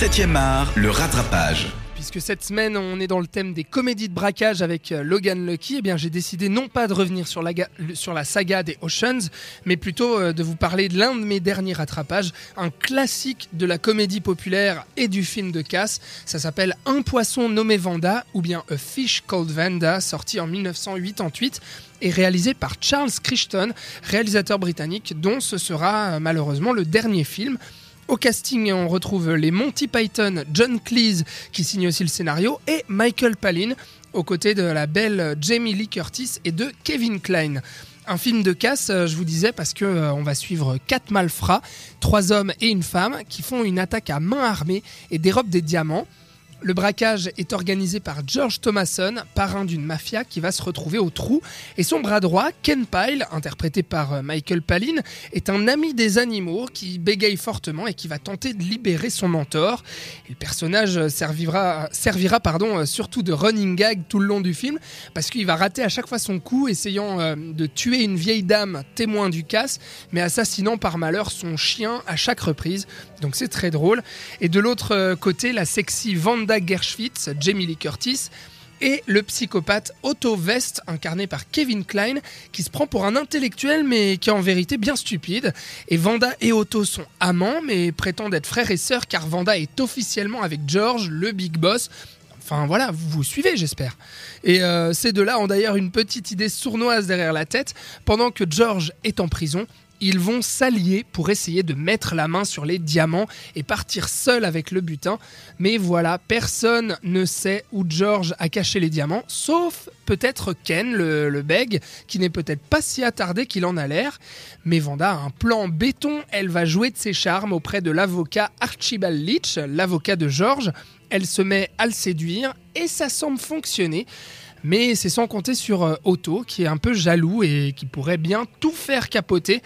7e art, le rattrapage. Puisque cette semaine on est dans le thème des comédies de braquage avec euh, Logan Lucky, eh bien j'ai décidé non pas de revenir sur la, sur la saga des Oceans, mais plutôt euh, de vous parler de l'un de mes derniers rattrapages, un classique de la comédie populaire et du film de casse. Ça s'appelle Un poisson nommé Vanda ou bien A Fish Called Vanda, sorti en 1988 et réalisé par Charles Crichton, réalisateur britannique dont ce sera euh, malheureusement le dernier film. Au casting, on retrouve les Monty Python, John Cleese qui signe aussi le scénario et Michael Palin aux côtés de la belle Jamie Lee Curtis et de Kevin Klein. Un film de casse, euh, je vous disais, parce que euh, on va suivre quatre malfrats, trois hommes et une femme, qui font une attaque à main armée et dérobent des diamants. Le braquage est organisé par George Thomason, parrain d'une mafia qui va se retrouver au trou. Et son bras droit, Ken Pyle, interprété par euh, Michael Palin, est un ami des animaux qui bégaye fortement et qui va tenter de libérer son mentor. Le personnage servira, servira pardon, euh, surtout de running gag tout le long du film, parce qu'il va rater à chaque fois son coup, essayant euh, de tuer une vieille dame témoin du casse, mais assassinant par malheur son chien à chaque reprise. Donc c'est très drôle. Et de l'autre côté, la sexy Vanda Gershwitz, Jamie Lee Curtis, et le psychopathe Otto West, incarné par Kevin Klein, qui se prend pour un intellectuel mais qui est en vérité bien stupide. Et Vanda et Otto sont amants mais prétendent être frères et sœurs car Vanda est officiellement avec George, le big boss. Enfin voilà, vous, vous suivez j'espère. Et euh, ces deux-là ont d'ailleurs une petite idée sournoise derrière la tête. Pendant que George est en prison, ils vont s'allier pour essayer de mettre la main sur les diamants et partir seuls avec le butin. Mais voilà, personne ne sait où George a caché les diamants, sauf peut-être Ken, le, le beg, qui n'est peut-être pas si attardé qu'il en a l'air. Mais Vanda a un plan béton, elle va jouer de ses charmes auprès de l'avocat Archibald Leach, l'avocat de George. Elle se met à le séduire et ça semble fonctionner. Mais c'est sans compter sur euh, Otto, qui est un peu jaloux et qui pourrait bien tout faire capoter.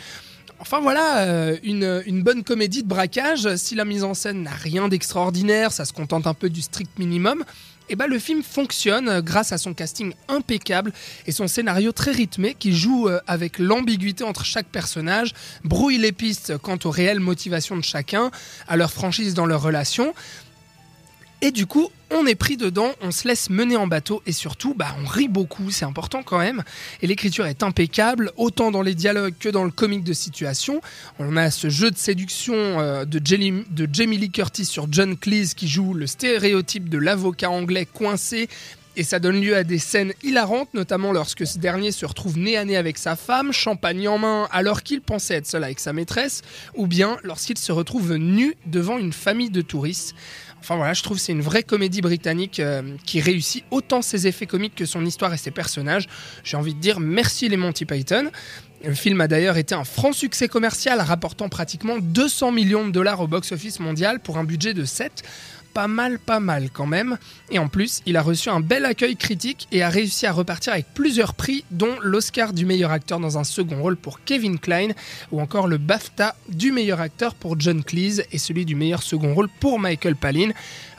Enfin voilà, euh, une, bonne comédie de braquage, si la mise en scène n'a rien d'extraordinaire, ça se contente un peu du strict minimum, et eh ben le film fonctionne grâce à son casting impeccable et son scénario très rythmé qui joue euh, avec l'ambiguïté entre chaque personnage, brouille les pistes quant aux réelles motivations de chacun, à leur franchise dans leur relation. Et du coup, on est pris dedans, on se laisse mener en bateau et surtout, bah, on rit beaucoup, c'est important quand même. Et l'écriture est impeccable, autant dans les dialogues que dans le comique de situation. On a ce jeu de séduction euh, de, de Jamie Lee Curtis sur John Cleese qui joue le stéréotype de l'avocat anglais coincé et ça donne lieu à des scènes hilarantes, notamment lorsque ce dernier se retrouve nez à nez avec sa femme, champagne en main, alors qu'il pensait être seul avec sa maîtresse, ou bien lorsqu'il se retrouve nu devant une famille de touristes. Enfin voilà, je trouve c'est une vraie comédie britannique euh, qui réussit autant ses effets comiques que son histoire et ses personnages. J'ai envie de dire merci les Monty Python. Le film a d'ailleurs été un franc succès commercial, rapportant pratiquement 200 millions de dollars au box-office mondial pour un budget de 7 pas mal, pas mal quand même. Et en plus, il a reçu un bel accueil critique et a réussi à repartir avec plusieurs prix, dont l'Oscar du meilleur acteur dans un second rôle pour Kevin Klein, ou encore le BAFTA du meilleur acteur pour John Cleese et celui du meilleur second rôle pour Michael Palin.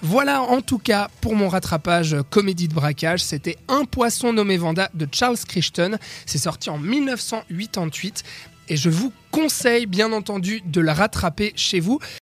Voilà en tout cas pour mon rattrapage comédie de braquage. C'était Un poisson nommé Vanda de Charles Crichton. C'est sorti en 1988 et je vous conseille bien entendu de la rattraper chez vous.